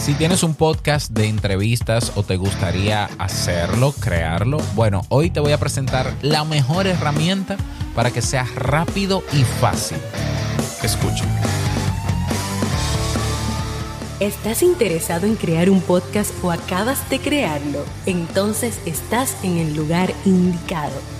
Si tienes un podcast de entrevistas o te gustaría hacerlo, crearlo, bueno, hoy te voy a presentar la mejor herramienta para que sea rápido y fácil. Escucha. ¿Estás interesado en crear un podcast o acabas de crearlo? Entonces estás en el lugar indicado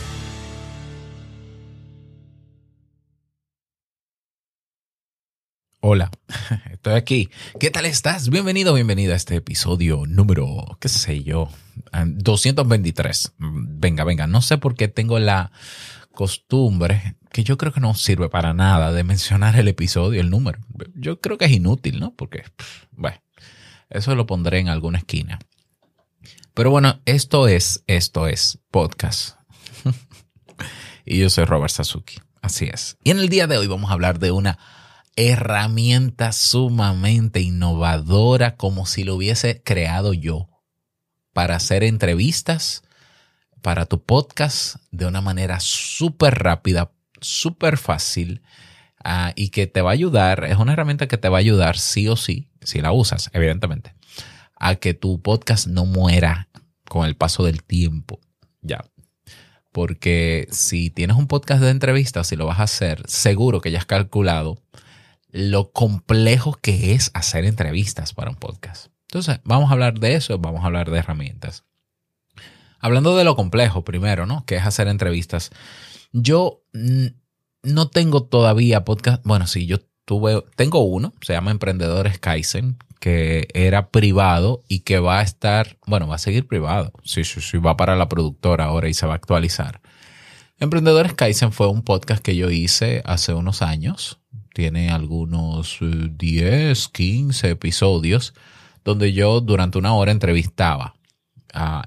Hola, estoy aquí. ¿Qué tal estás? Bienvenido, bienvenida a este episodio número, qué sé yo, 223. Venga, venga, no sé por qué tengo la costumbre, que yo creo que no sirve para nada, de mencionar el episodio, el número. Yo creo que es inútil, ¿no? Porque, bueno, eso lo pondré en alguna esquina. Pero bueno, esto es, esto es podcast. y yo soy Robert Sasuki. Así es. Y en el día de hoy vamos a hablar de una herramienta sumamente innovadora como si lo hubiese creado yo para hacer entrevistas para tu podcast de una manera súper rápida, súper fácil ah, y que te va a ayudar, es una herramienta que te va a ayudar sí o sí, si la usas, evidentemente, a que tu podcast no muera con el paso del tiempo. Ya. Porque si tienes un podcast de entrevistas y lo vas a hacer, seguro que ya has calculado lo complejo que es hacer entrevistas para un podcast. Entonces, vamos a hablar de eso, vamos a hablar de herramientas. Hablando de lo complejo primero, ¿no? Que es hacer entrevistas. Yo no tengo todavía podcast. Bueno, sí, yo tuve, tengo uno, se llama Emprendedores Kaizen, que era privado y que va a estar, bueno, va a seguir privado. Sí, sí, sí, va para la productora ahora y se va a actualizar. Emprendedores Kaizen fue un podcast que yo hice hace unos años tiene algunos 10, eh, 15 episodios donde yo durante una hora entrevistaba,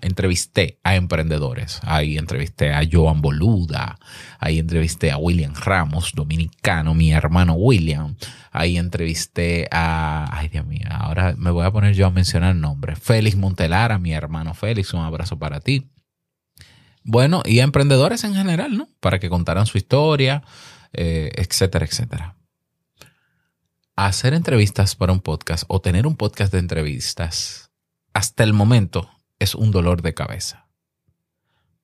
entrevisté a emprendedores. Ahí entrevisté a Joan Boluda, ahí entrevisté a William Ramos, dominicano, mi hermano William. Ahí entrevisté a, ay Dios mío, ahora me voy a poner yo a mencionar nombres. Félix Montelara, mi hermano Félix, un abrazo para ti. Bueno, y a emprendedores en general, ¿no? Para que contaran su historia, eh, etcétera, etcétera hacer entrevistas para un podcast o tener un podcast de entrevistas, hasta el momento es un dolor de cabeza.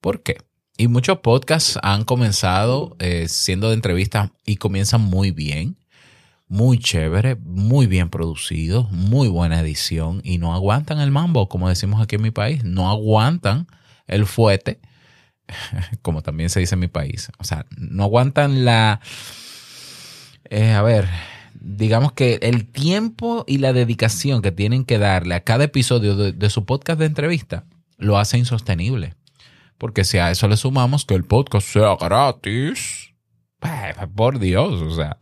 ¿Por qué? Y muchos podcasts han comenzado eh, siendo de entrevistas y comienzan muy bien, muy chévere, muy bien producidos, muy buena edición y no aguantan el mambo, como decimos aquí en mi país, no aguantan el fuete, como también se dice en mi país. O sea, no aguantan la... Eh, a ver, digamos que el tiempo y la dedicación que tienen que darle a cada episodio de, su podcast de entrevista lo hace insostenible. Porque si a eso le sumamos que el podcast sea gratis, pues, por Dios, o sea,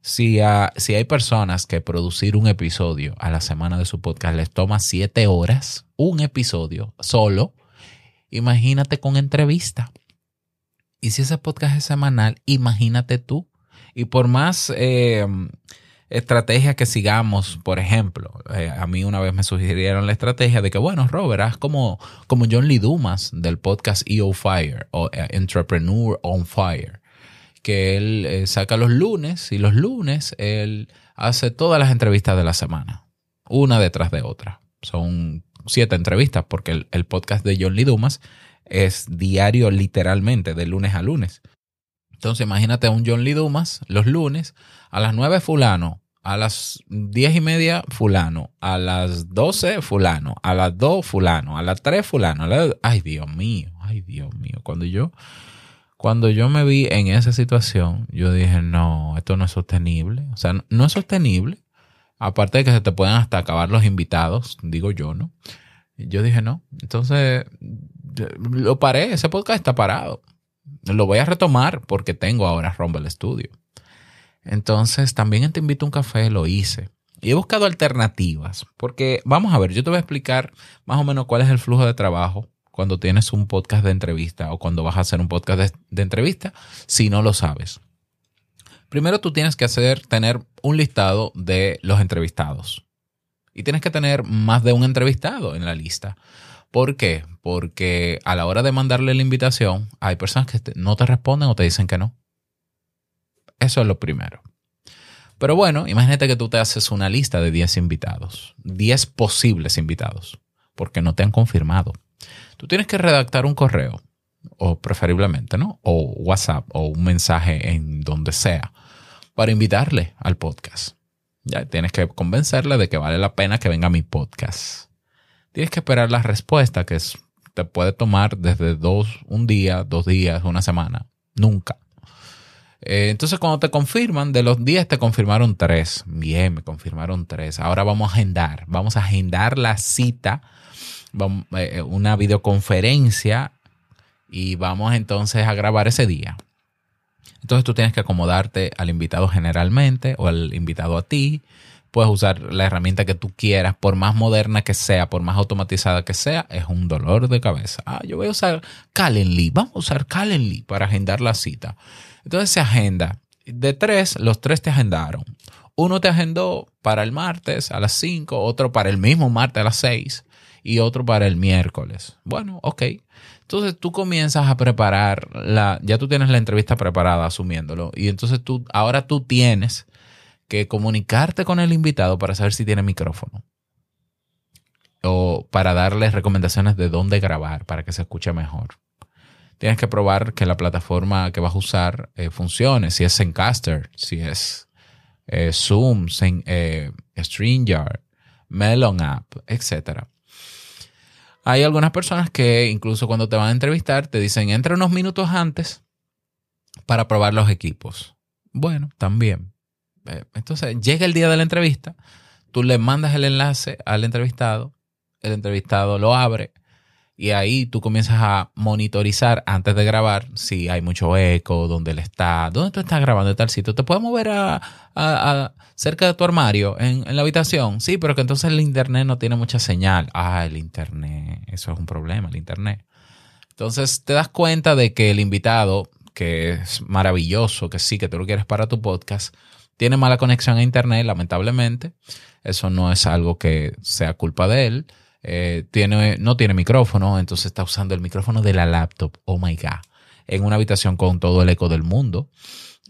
si, si hay personas que producir un episodio a la semana de su podcast les toma siete horas, un episodio solo, imagínate con entrevista. Y si ese podcast es semanal, imagínate tú y por más eh, estrategias que sigamos, por ejemplo, eh, a mí una vez me sugirieron la estrategia de que, bueno, Robert, haz como, como John Lee Dumas del podcast EO Fire o eh, Entrepreneur on Fire, que él saca los lunes y los lunes él hace todas las entrevistas de la semana, una detrás de otra. Son siete entrevistas porque el podcast de John Lee Dumas es diario literalmente, de lunes a lunes. Entonces imagínate a un John Lee Dumas los lunes a las 9 fulano, a las 10 y media fulano, a las 12 fulano, a las 2 fulano, a las 3 fulano. Ay Dios mío, ay Dios mío. Cuando yo, cuando yo me vi en esa situación, yo dije, no, esto no es sostenible. O sea, no es sostenible. Aparte de que se te pueden hasta acabar los invitados, digo yo, ¿no? Yo dije, no. Entonces, lo paré, ese podcast está parado. Lo voy a retomar porque tengo ahora Rumble Studio. Entonces, también en Te Invito a un Café lo hice. Y he buscado alternativas, porque vamos a ver, yo te voy a explicar más o menos cuál es el flujo de trabajo cuando tienes un podcast de entrevista o cuando vas a hacer un podcast de, de entrevista, si no lo sabes. Primero tú tienes que hacer, tener un listado de los entrevistados. Y tienes que tener más de un entrevistado en la lista. ¿Por qué? Porque a la hora de mandarle la invitación, hay personas que no te responden o te dicen que no. Eso es lo primero. Pero bueno, imagínate que tú te haces una lista de 10 invitados, 10 posibles invitados, porque no te han confirmado. Tú tienes que redactar un correo, o preferiblemente, ¿no? O WhatsApp, o un mensaje en donde sea, para invitarle al podcast. Ya tienes que convencerle de que vale la pena que venga mi podcast. Tienes que esperar la respuesta, que te puede tomar desde dos, un día, dos días, una semana. Nunca. Eh, entonces, cuando te confirman, de los 10 te confirmaron 3. Bien, me confirmaron 3. Ahora vamos a agendar. Vamos a agendar la cita, eh, una videoconferencia y vamos entonces a grabar ese día. Entonces tú tienes que acomodarte al invitado generalmente o al invitado a ti. Puedes usar la herramienta que tú quieras, por más moderna que sea, por más automatizada que sea, es un dolor de cabeza. Ah, yo voy a usar Calendly. Vamos a usar Calendly para agendar la cita. Entonces se agenda. De tres, los tres te agendaron. Uno te agendó para el martes a las 5, otro para el mismo martes a las 6 y otro para el miércoles. Bueno, ok. Entonces tú comienzas a preparar la, ya tú tienes la entrevista preparada asumiéndolo y entonces tú, ahora tú tienes que comunicarte con el invitado para saber si tiene micrófono o para darle recomendaciones de dónde grabar para que se escuche mejor tienes que probar que la plataforma que vas a usar eh, funcione. Si es Zencaster, si es eh, Zoom, eh, StreamYard, Melon App, etc. Hay algunas personas que incluso cuando te van a entrevistar te dicen entra unos minutos antes para probar los equipos. Bueno, también. Entonces llega el día de la entrevista, tú le mandas el enlace al entrevistado, el entrevistado lo abre, y ahí tú comienzas a monitorizar antes de grabar si hay mucho eco, dónde él está, dónde tú estás grabando en tal sitio. ¿Te puedes mover a, cerca de tu armario en, la habitación? Sí, pero que entonces el internet no tiene mucha señal. Ah, el internet, eso es un problema, el internet. Entonces te das cuenta de que el invitado, que es maravilloso, que sí, que tú lo quieres para tu podcast, tiene mala conexión a internet, lamentablemente. Eso no es algo que sea culpa de él eh, tiene, no tiene micrófono, entonces está usando el micrófono de la laptop. Oh my God. En una habitación con todo el eco del mundo.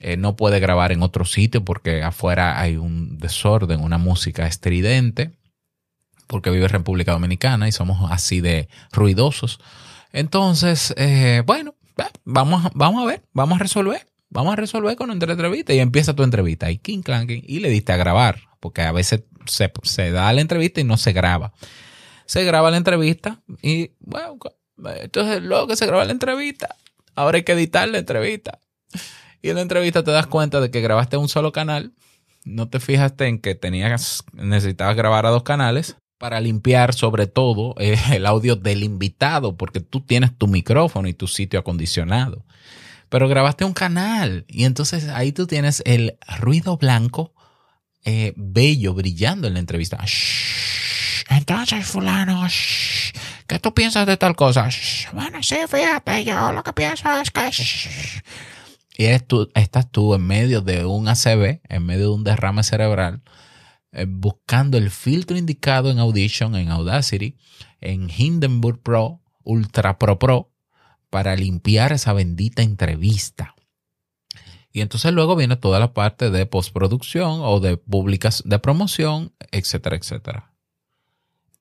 Eh, no puede grabar en otro sitio porque afuera hay un desorden, una música estridente, porque vive en República Dominicana y somos así de ruidosos. Entonces, eh, bueno, vamos, vamos a ver, vamos a resolver. Vamos a resolver con una entrevista y empieza tu entrevista. Y King Clanking y le diste a grabar, porque a veces se, da la entrevista y no se graba se graba la entrevista y bueno, entonces luego que se graba la entrevista, ahora hay que editar la entrevista. Y en la entrevista te das cuenta de que grabaste un solo canal, no te fijaste en que tenías, necesitabas grabar a dos canales para limpiar sobre todo eh, el audio del invitado, porque tú tienes tu micrófono y tu sitio acondicionado. Pero grabaste un canal y entonces ahí tú tienes el ruido blanco eh, bello brillando en la entrevista. Entonces, fulano, ¿qué tú piensas de tal cosa? bueno, sí, fíjate, yo lo que pienso es que... Y estás tú en medio de un ACV, en medio de un derrame cerebral, eh, buscando el filtro indicado en Audition, en Audacity, en Hindenburg Pro, Ultra Pro Pro, para limpiar esa bendita entrevista. Y entonces luego viene toda la parte de postproducción o de públicas de promoción, etcétera, etcétera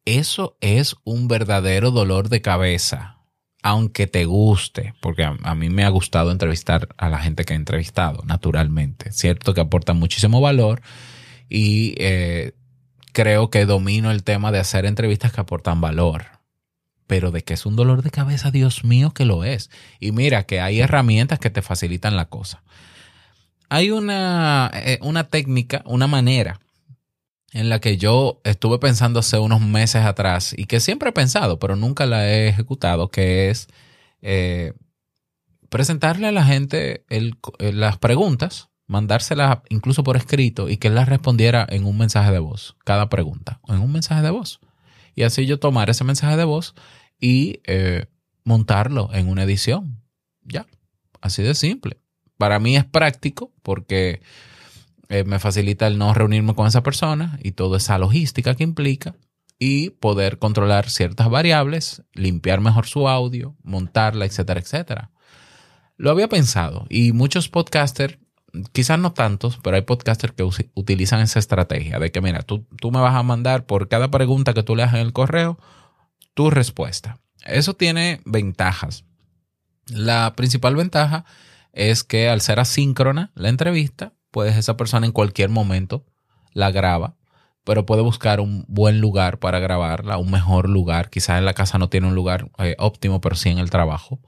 eso es un verdadero dolor de cabeza, aunque te guste, porque a, mí me ha gustado entrevistar a la gente que he entrevistado, naturalmente. Cierto que aporta muchísimo valor y eh, creo que domino el tema de hacer entrevistas que aportan valor. Pero de que es un dolor de cabeza, Dios mío, que lo es. Y mira que hay herramientas que te facilitan la cosa. Hay una, eh, una técnica, una manera en la que yo estuve pensando hace unos meses atrás y que siempre he pensado, pero nunca la he ejecutado, que es eh, presentarle a la gente las preguntas mandársela incluso por escrito y que él la respondiera en un mensaje de voz, cada pregunta, en un mensaje de voz. Y así yo tomar ese mensaje de voz y eh, montarlo en una edición. Ya, así de simple. Para mí es práctico porque eh, me facilita el no reunirme con esa persona y toda esa logística que implica y poder controlar ciertas variables, limpiar mejor su audio, montarla, etcétera, etcétera. Lo había pensado y muchos podcasters, quizás no tantos, pero hay podcasters que utilizan esa estrategia de que, mira, tú, tú me vas a mandar por cada pregunta que tú le hagas en el correo tu respuesta. Eso tiene ventajas. La principal ventaja es que al ser asíncrona la entrevista, pues esa persona en cualquier momento la graba, pero puede buscar un buen lugar para grabarla, un mejor lugar. Quizás en la casa no tiene un lugar eh, óptimo, pero sí en el trabajo.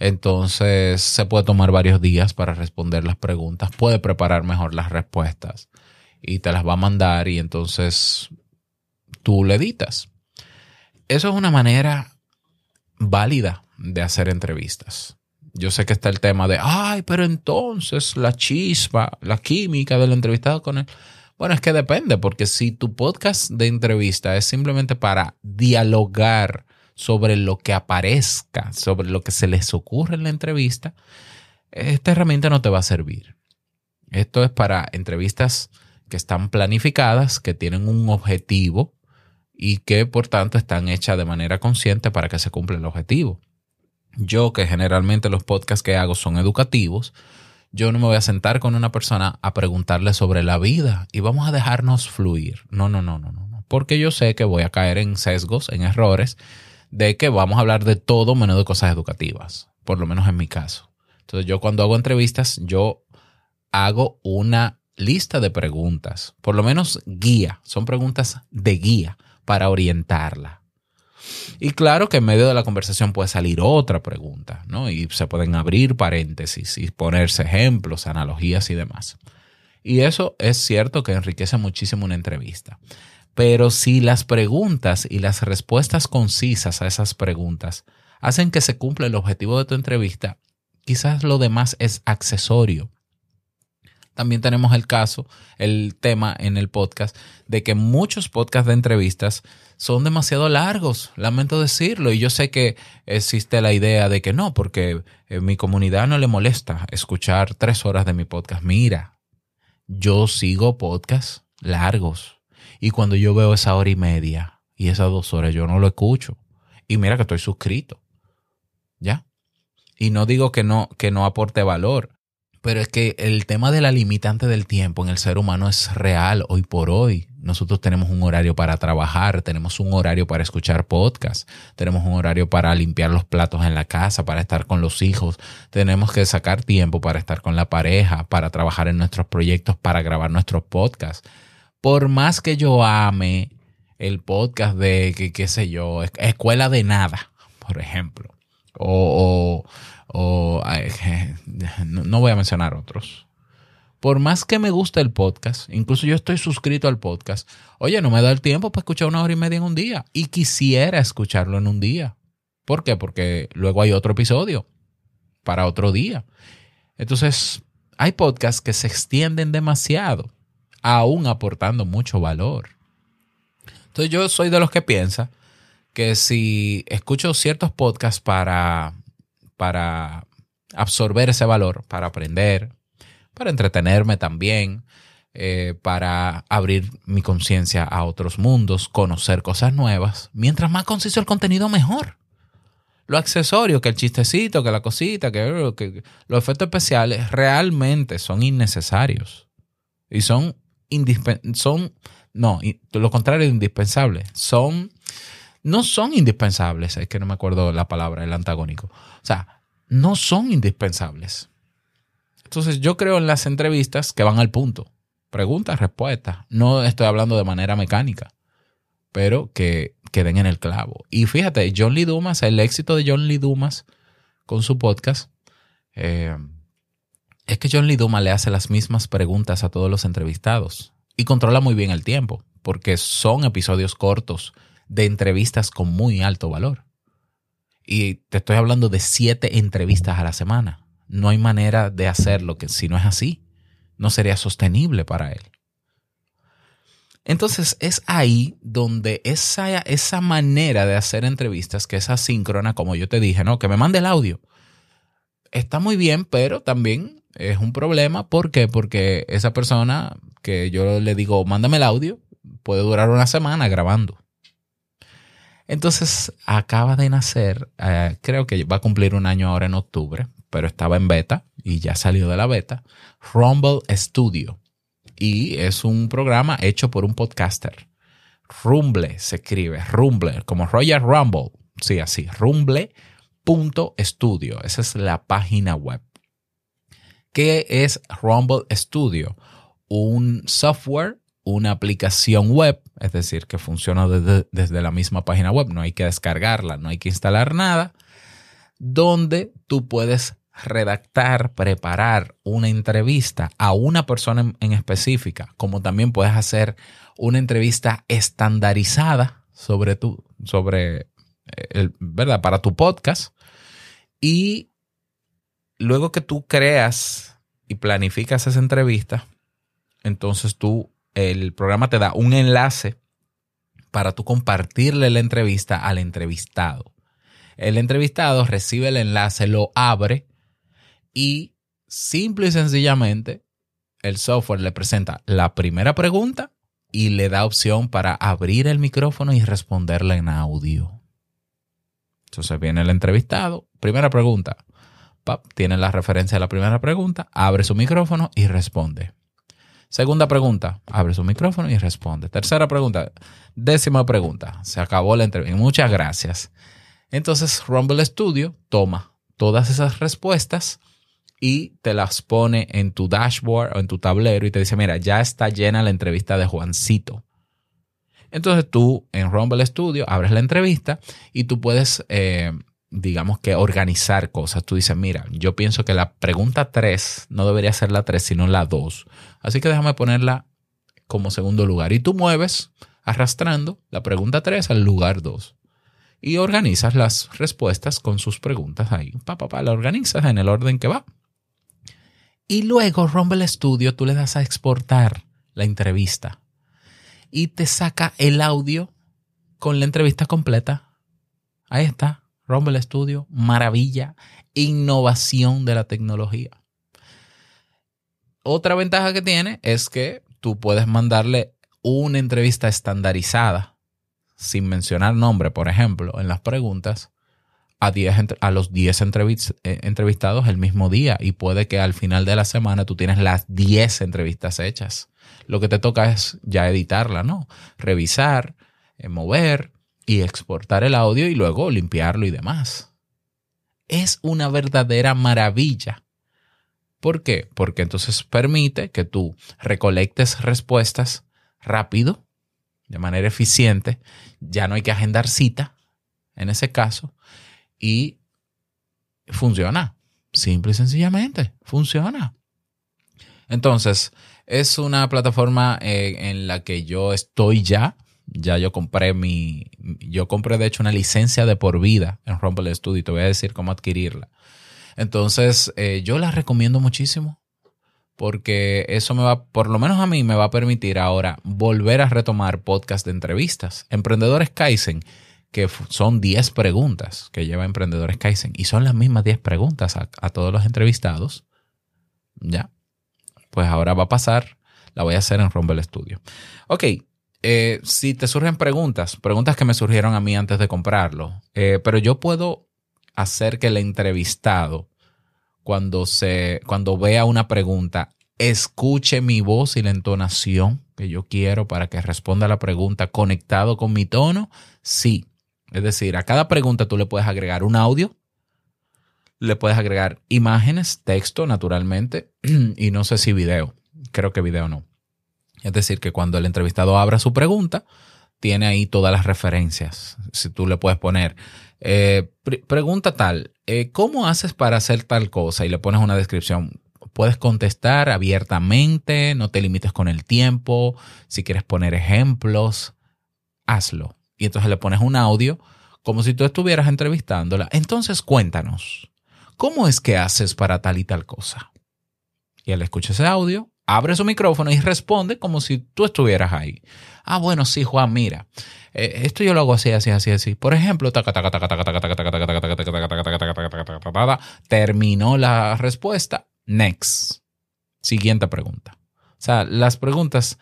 Entonces se puede tomar varios días para responder las preguntas, puede preparar mejor las respuestas y te las va a mandar y entonces tú le editas. Eso es una manera válida de hacer entrevistas. Yo sé que está el tema de, ay, pero entonces la chispa, la química del entrevistado con él. Bueno, es que depende, porque si tu podcast de entrevista es simplemente para dialogar sobre lo que aparezca, sobre lo que se les ocurre en la entrevista, esta herramienta no te va a servir. Esto es para entrevistas que están planificadas, que tienen un objetivo y que por tanto están hechas de manera consciente para que se cumpla el objetivo. Yo, que generalmente los podcasts que hago son educativos, yo no me voy a sentar con una persona a preguntarle sobre la vida y vamos a dejarnos fluir. No, no, no, no, no. Porque yo sé que voy a caer en sesgos, en errores, de que vamos a hablar de todo menos de cosas educativas, por lo menos en mi caso. Entonces yo cuando hago entrevistas, yo hago una lista de preguntas, por lo menos guía, son preguntas de guía para orientarla. Y claro que en medio de la conversación puede salir otra pregunta, ¿no? Y se pueden abrir paréntesis y ponerse ejemplos, analogías y demás. Y eso es cierto que enriquece muchísimo una entrevista. Pero si las preguntas y las respuestas concisas a esas preguntas hacen que se cumpla el objetivo de tu entrevista, quizás lo demás es accesorio también tenemos el caso, el tema en el podcast, de que muchos podcasts de entrevistas son demasiado largos, lamento decirlo, y yo sé que existe la idea de que no, porque en mi comunidad no le molesta escuchar tres horas de mi podcast. Mira, yo sigo podcasts largos, y cuando yo veo esa hora y media y esas dos horas, yo no lo escucho. Y mira que estoy suscrito. ¿Ya? Y no digo que no, que no aporte valor, pero es que el tema de la limitante del tiempo en el ser humano es real hoy por hoy. Nosotros tenemos un horario para trabajar, tenemos un horario para escuchar podcast, tenemos un horario para limpiar los platos en la casa, para estar con los hijos, tenemos que sacar tiempo para estar con la pareja, para trabajar en nuestros proyectos, para grabar nuestros podcasts. Por más que yo ame el podcast de, qué sé yo, escuela de nada, por ejemplo, o, o no voy a mencionar otros. Por más que me guste el podcast, incluso yo estoy suscrito al podcast, oye, no me da el tiempo para escuchar una hora y media en un día y quisiera escucharlo en un día. ¿Por qué? Porque luego hay otro episodio para otro día. Entonces, hay podcasts que se extienden demasiado, aún aportando mucho valor. Entonces, yo soy de los que piensa que si escucho ciertos podcasts para para absorber ese valor, para aprender, para entretenerme también, eh, para abrir mi conciencia a otros mundos, conocer cosas nuevas. Mientras más conciso el contenido, mejor. Lo accesorio, que el chistecito, que la cosita, que, que los efectos especiales realmente son innecesarios. Y son son, no, lo contrario de indispensables. Son no son indispensables, es que no me acuerdo la palabra, el antagónico. O sea, no son indispensables. Entonces yo creo en las entrevistas que van al punto. Preguntas, respuestas. No estoy hablando de manera mecánica, pero que queden en el clavo. Y fíjate, John Lee Dumas, el éxito de John Lee Dumas con su podcast, eh, es que John Lee le hace las mismas preguntas a todos los entrevistados y controla muy bien el tiempo, porque son episodios cortos de entrevistas con muy alto valor. Y te estoy hablando de siete entrevistas a la semana. No hay manera de hacerlo que si no es así. no sería sostenible para él. Entonces es ahí donde esa, esa manera de hacer entrevistas, que es asíncrona, como yo te dije, ¿no? Que me mande el audio. Está muy bien, pero también es un problema. ¿Por qué? Porque esa persona que yo le digo, mándame el audio, puede durar una semana grabando. Entonces acaba de nacer, eh, creo que va a cumplir un año ahora en octubre, pero estaba en beta y ya salió de la beta, Rumble Studio y es un programa hecho por un podcaster. Rumble se escribe, Rumble, como Royal Rumble, sí, así, rumble.studio, esa es la página web. ¿Qué es Rumble Studio? Un software, una aplicación web, es decir, que funciona desde, desde la misma página web, no hay que descargarla, no hay que instalar nada, donde tú puedes redactar, preparar una entrevista a una persona en, específica, como también puedes hacer una entrevista estandarizada sobre tu, sobre, eh, el, ¿verdad? Para tu podcast. Y luego que tú creas y planificas esa entrevista, entonces tú, el programa te da un enlace para tú compartirle la entrevista al entrevistado. El entrevistado recibe el enlace, lo abre y simple y sencillamente el software le presenta la primera pregunta y le da opción para abrir el micrófono y responderle en audio. Entonces viene el entrevistado, primera pregunta, tiene la referencia de la primera pregunta, abre su micrófono y responde. Segunda pregunta, abre su micrófono y responde. Tercera pregunta, décima pregunta, se acabó la entrevista. Muchas gracias. Entonces Rumble Studio toma todas esas respuestas y te las pone en tu dashboard o en tu tablero y te dice, mira, ya está llena la entrevista de Juancito. Entonces tú en Rumble Studio abres la entrevista y tú puedes, eh, digamos que organizar cosas. Tú dices, mira, yo pienso que la pregunta 3 no debería ser la 3, sino la 2. Así que déjame ponerla como segundo lugar. Y tú mueves arrastrando la pregunta 3 al lugar 2 y organizas las respuestas con sus preguntas ahí. Pa, pa, pa, la organizas en el orden que va. Y luego Rumble Studio tú le das a exportar la entrevista y te saca el audio con la entrevista completa. Ahí está, Rumble Studio, maravilla, innovación de la tecnología. Otra ventaja que tiene es que tú puedes mandarle una entrevista estandarizada, sin mencionar nombre, por ejemplo, en las preguntas, a, a los 10 eh, entrevistados el mismo día y puede que al final de la semana tú tienes las 10 entrevistas hechas. Lo que te toca es ya editarla, ¿no? Revisar, eh, mover y exportar el audio y luego limpiarlo y demás. Es una verdadera maravilla. ¿Por qué? Porque entonces permite que tú recolectes respuestas rápido, de manera eficiente. Ya no hay que agendar cita en ese caso y funciona. Simple y sencillamente, funciona. Entonces, es una plataforma eh, en la que yo estoy ya. Ya yo compré mi. Yo compré, de hecho, una licencia de por vida en Rumble Studio y te voy a decir cómo adquirirla. Entonces, eh, yo la recomiendo muchísimo porque eso me va, por lo menos a mí, me va a permitir ahora volver a retomar podcast de entrevistas. Emprendedores Kaizen que son 10 preguntas que lleva Emprendedores Kaizen y son las mismas 10 preguntas a, todos los entrevistados. Ya. Pues ahora va a pasar, la voy a hacer en Rumble Studio. Ok, eh, si te surgen preguntas, preguntas que me surgieron a mí antes de comprarlo, eh, pero yo puedo hacer que el entrevistado, cuando, se, cuando vea una pregunta, escuche mi voz y la entonación que yo quiero para que responda la pregunta conectado con mi tono. Sí, es decir, a cada pregunta tú le puedes agregar un audio, le puedes agregar imágenes, texto, naturalmente, y no sé si video. Creo que video no. Es decir, que cuando el entrevistado abra su pregunta, tiene ahí todas las referencias. Si tú le puedes poner, eh, pregunta tal, eh, ¿cómo haces para hacer tal cosa? Y le pones una descripción. Puedes contestar abiertamente, no te limites con el tiempo. Si quieres poner ejemplos, hazlo y entonces le pones un audio como si tú estuvieras entrevistándola. Entonces cuéntanos, ¿cómo es que haces para tal y tal cosa? Y él escucha ese audio, abre su micrófono y responde como si tú estuvieras ahí. Ah, bueno, sí, Juan, mira. esto yo lo hago así, así, así, así. Por ejemplo, terminó la respuesta. Next. Siguiente pregunta. O sea, las preguntas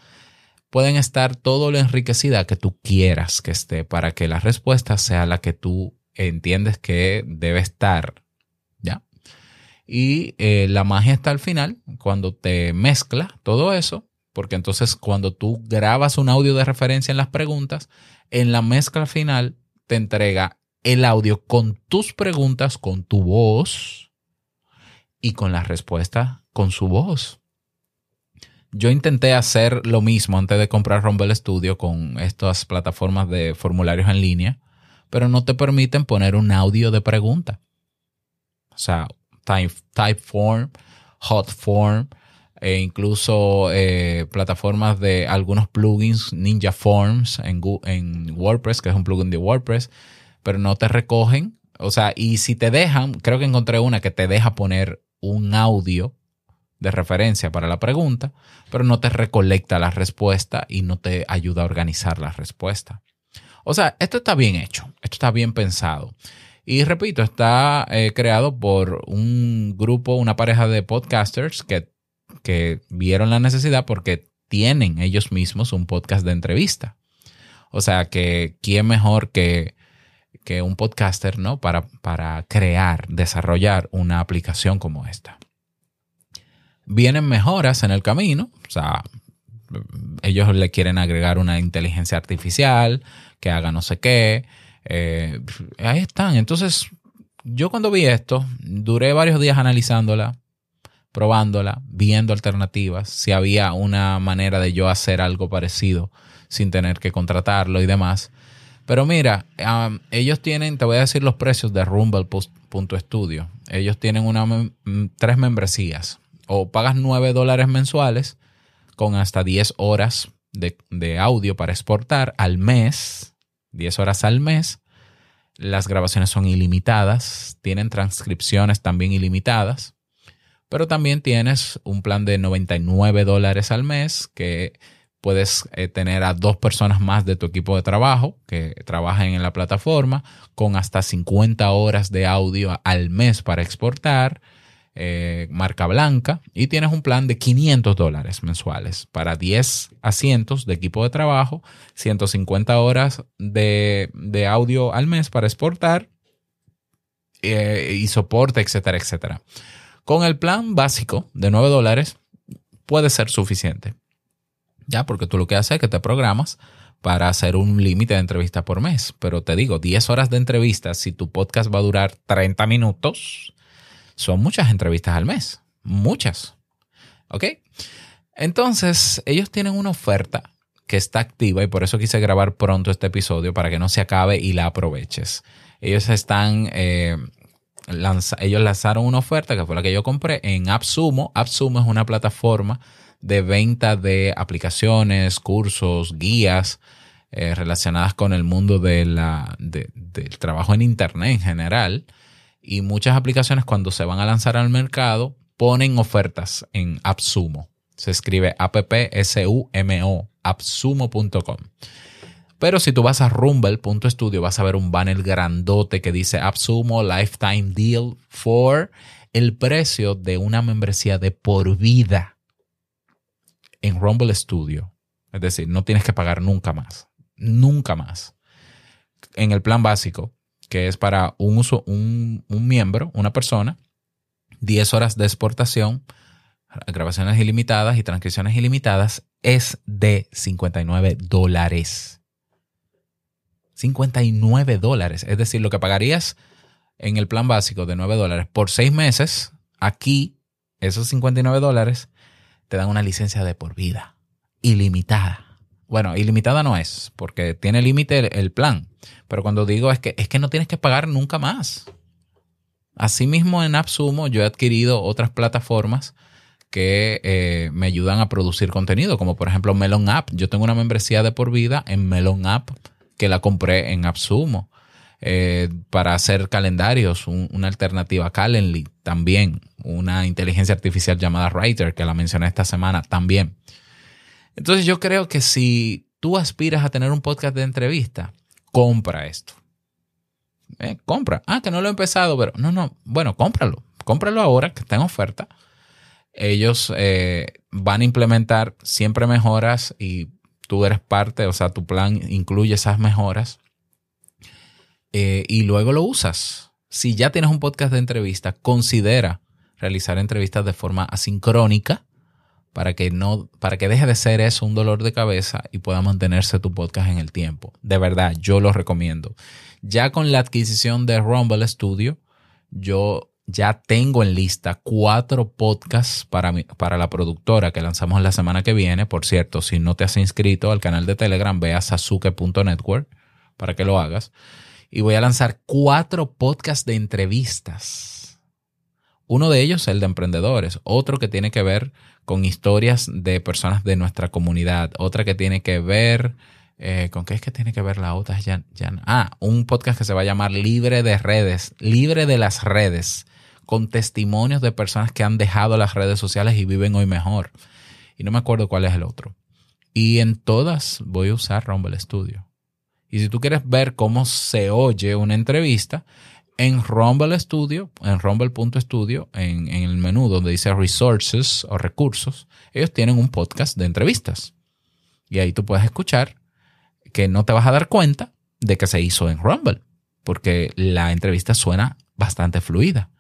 pueden estar todo lo enriquecida que tú quieras que esté para que la respuesta sea la que tú entiendes que debe estar. Y la magia está al final, cuando te mezcla todo eso, porque entonces cuando tú grabas un audio de referencia en las preguntas, en la mezcla final te entrega el audio con tus preguntas, con tu voz y con la respuesta con su voz. Yo intenté hacer lo mismo antes de comprar Rumble Studio con estas plataformas de formularios en línea, pero no te permiten poner un audio de pregunta. O sea, Typeform, Hotform, e incluso eh, plataformas de algunos plugins, Ninja Forms en, en WordPress, que es un plugin de WordPress, pero no te recogen. O sea, y si te dejan, creo que encontré una que te deja poner un audio de referencia para la pregunta, pero no te recolecta la respuesta y no te ayuda a organizar la respuesta. O sea, esto está bien hecho, esto está bien pensado. Y repito, está eh, creado por un grupo, una pareja de podcasters que, que vieron la necesidad porque tienen ellos mismos un podcast de entrevista. O sea, que quién mejor que, que un podcaster, ¿no? Para, para crear, desarrollar una aplicación como esta. Vienen mejoras en el camino, o sea, ellos le quieren agregar una inteligencia artificial que haga no sé qué. Eh, ahí están. Entonces, yo cuando vi esto, duré varios días analizándola, probándola, viendo alternativas, si había una manera de yo hacer algo parecido sin tener que contratarlo y demás. Pero mira, ellos tienen, te voy a decir los precios de Rumble.studio. Ellos tienen una, tres membresías o pagas 9 dólares mensuales con hasta 10 horas de, audio para exportar al mes, 10 horas al mes. Las grabaciones son ilimitadas, tienen transcripciones también ilimitadas, pero también tienes un plan de 99 dólares al mes que puedes eh, tener a dos personas más de tu equipo de trabajo que trabajen en la plataforma con hasta 50 horas de audio al mes para exportar eh, marca blanca y tienes un plan de 500 dólares mensuales para 10 asientos de equipo de trabajo, 150 horas de, audio al mes para exportar eh, y soporte, etcétera, etcétera. Con el plan básico de 9 dólares puede ser suficiente. Ya, porque tú lo que haces es que te programas para hacer un límite de entrevista por mes. Pero te digo, 10 horas de entrevista, si tu podcast va a durar 30 minutos, son muchas entrevistas al mes, muchas. ¿Ok? Entonces, ellos tienen una oferta que está activa y por eso quise grabar pronto este episodio para que no se acabe y la aproveches. Ellos están, eh, ellos lanzaron una oferta que fue la que yo compré en AppSumo. AppSumo es una plataforma de venta de aplicaciones, cursos, guías eh, relacionadas con el mundo de la, del trabajo en Internet en general y muchas aplicaciones cuando se van a lanzar al mercado ponen ofertas en AppSumo. Se escribe appsumo, appsumo.com. Pero si tú vas a rumble.studio vas a ver un banner grandote que dice AppSumo Lifetime Deal for el precio de una membresía de por vida en Rumble Studio. Es decir, no tienes que pagar nunca más. Nunca más. En el plan básico que es para un uso, un, miembro, una persona, 10 horas de exportación, grabaciones ilimitadas y transcripciones ilimitadas, es de 59 dólares. 59 dólares. Es decir, lo que pagarías en el plan básico de 9 dólares por 6 meses, aquí, esos 59 dólares, te dan una licencia de por vida, ilimitada. Bueno, ilimitada no es, porque tiene límite el, plan. Pero cuando digo es que es que no tienes que pagar nunca más. Asimismo, en AppSumo yo he adquirido otras plataformas que eh, me ayudan a producir contenido, como por ejemplo Melon App. Yo tengo una membresía de por vida en Melon App que la compré en AppSumo. eh, para hacer calendarios, una alternativa a Calendly también, una inteligencia artificial llamada Writer, que la mencioné esta semana también. Entonces yo creo que si tú aspiras a tener un podcast de entrevista, compra esto. Eh, compra. Ah, que no lo he empezado, pero no, no. Bueno, cómpralo. Cómpralo ahora que está en oferta. Ellos eh, van a implementar siempre mejoras y tú eres parte, o sea, tu plan incluye esas mejoras. Eh, y luego lo usas. Si ya tienes un podcast de entrevista, considera realizar entrevistas de forma asincrónica para que no, para que deje de ser eso un dolor de cabeza y pueda mantenerse tu podcast en el tiempo. De verdad, yo lo recomiendo. Ya con la adquisición de Rumble Studio, yo ya tengo en lista cuatro podcasts para, para la productora que lanzamos la semana que viene. Por cierto, si no te has inscrito al canal de Telegram, ve a sasuke.network para que lo hagas. Y voy a lanzar cuatro podcasts de entrevistas. Uno de ellos, el de emprendedores. Otro que tiene que ver con historias de personas de nuestra comunidad. Otra que tiene que ver... Eh, ¿Con qué es que tiene que ver la otra? Ya, ya, ah, un podcast que se va a llamar Libre de Redes, Libre de las Redes, con testimonios de personas que han dejado las redes sociales y viven hoy mejor. Y no me acuerdo cuál es el otro. Y en todas voy a usar Rumble Studio. Y si tú quieres ver cómo se oye una entrevista, en Rumble Studio, en rumble.studio, en, en el menú donde dice resources o recursos, ellos tienen un podcast de entrevistas. Y ahí tú puedes escuchar que no te vas a dar cuenta de que se hizo en Rumble, porque la entrevista suena bastante fluida.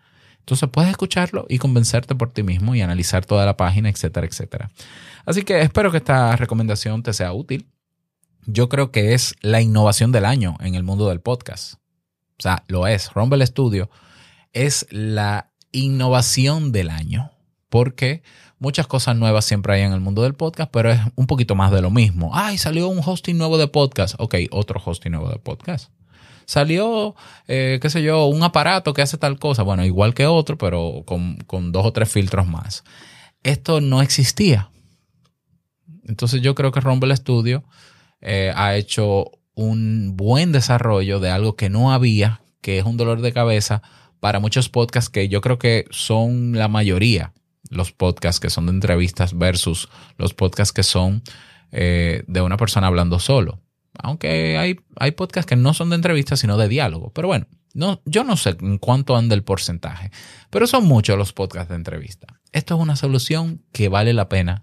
Entonces puedes escucharlo y convencerte por ti mismo y analizar toda la página, etcétera, etcétera. Así que espero que esta recomendación te sea útil. Yo creo que es la innovación del año en el mundo del podcast o sea, lo es. Rumble Studio es la innovación del año, porque muchas cosas nuevas siempre hay en el mundo del podcast, pero es un poquito más de lo mismo. Ay, salió un hosting nuevo de podcast. Ok, otro hosting nuevo de podcast. Salió, eh, qué sé yo, un aparato que hace tal cosa. Bueno, igual que otro, pero con, con dos o tres filtros más. Esto no existía. Entonces yo creo que Rumble Studio eh, ha hecho un buen desarrollo de algo que no había, que es un dolor de cabeza para muchos podcasts que yo creo que son la mayoría, los podcasts que son de entrevistas versus los podcasts que son eh, de una persona hablando solo. Aunque hay, hay podcasts que no son de entrevistas, sino de diálogo. Pero bueno, no, yo no sé en cuánto anda el porcentaje, pero son muchos los podcasts de entrevista. Esto es una solución que vale la pena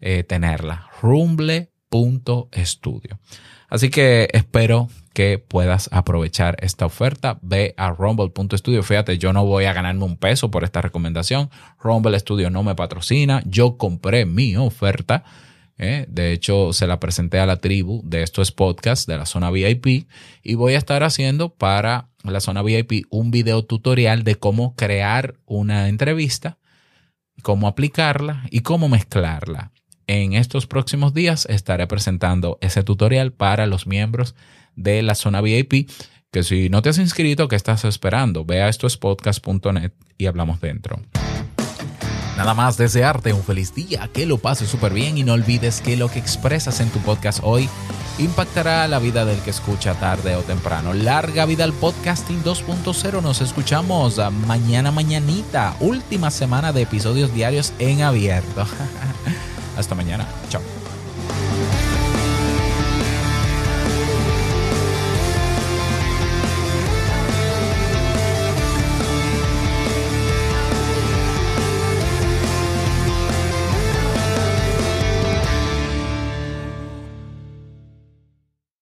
eh, tenerla. Rumble.studio. Así que espero que puedas aprovechar esta oferta. Ve a rumble.studio. Fíjate, yo no voy a ganarme un peso por esta recomendación. Rumble Studio no me patrocina. Yo compré mi oferta. ¿eh? De hecho, se la presenté a la tribu de estos podcasts de la zona VIP y voy a estar haciendo para la zona VIP un video tutorial de cómo crear una entrevista, cómo aplicarla y cómo mezclarla en estos próximos días estaré presentando ese tutorial para los miembros de la zona VIP. Que si no te has inscrito, ¿qué estás esperando? Ve a estoespodcast.net y hablamos dentro. Nada más desearte un feliz día, que lo pases súper bien y no olvides que lo que expresas en tu podcast hoy impactará la vida del que escucha tarde o temprano. Larga vida al podcasting 2.0. Nos escuchamos mañana, mañanita. Última semana de episodios diarios en abierto. Hasta mañana. Chao.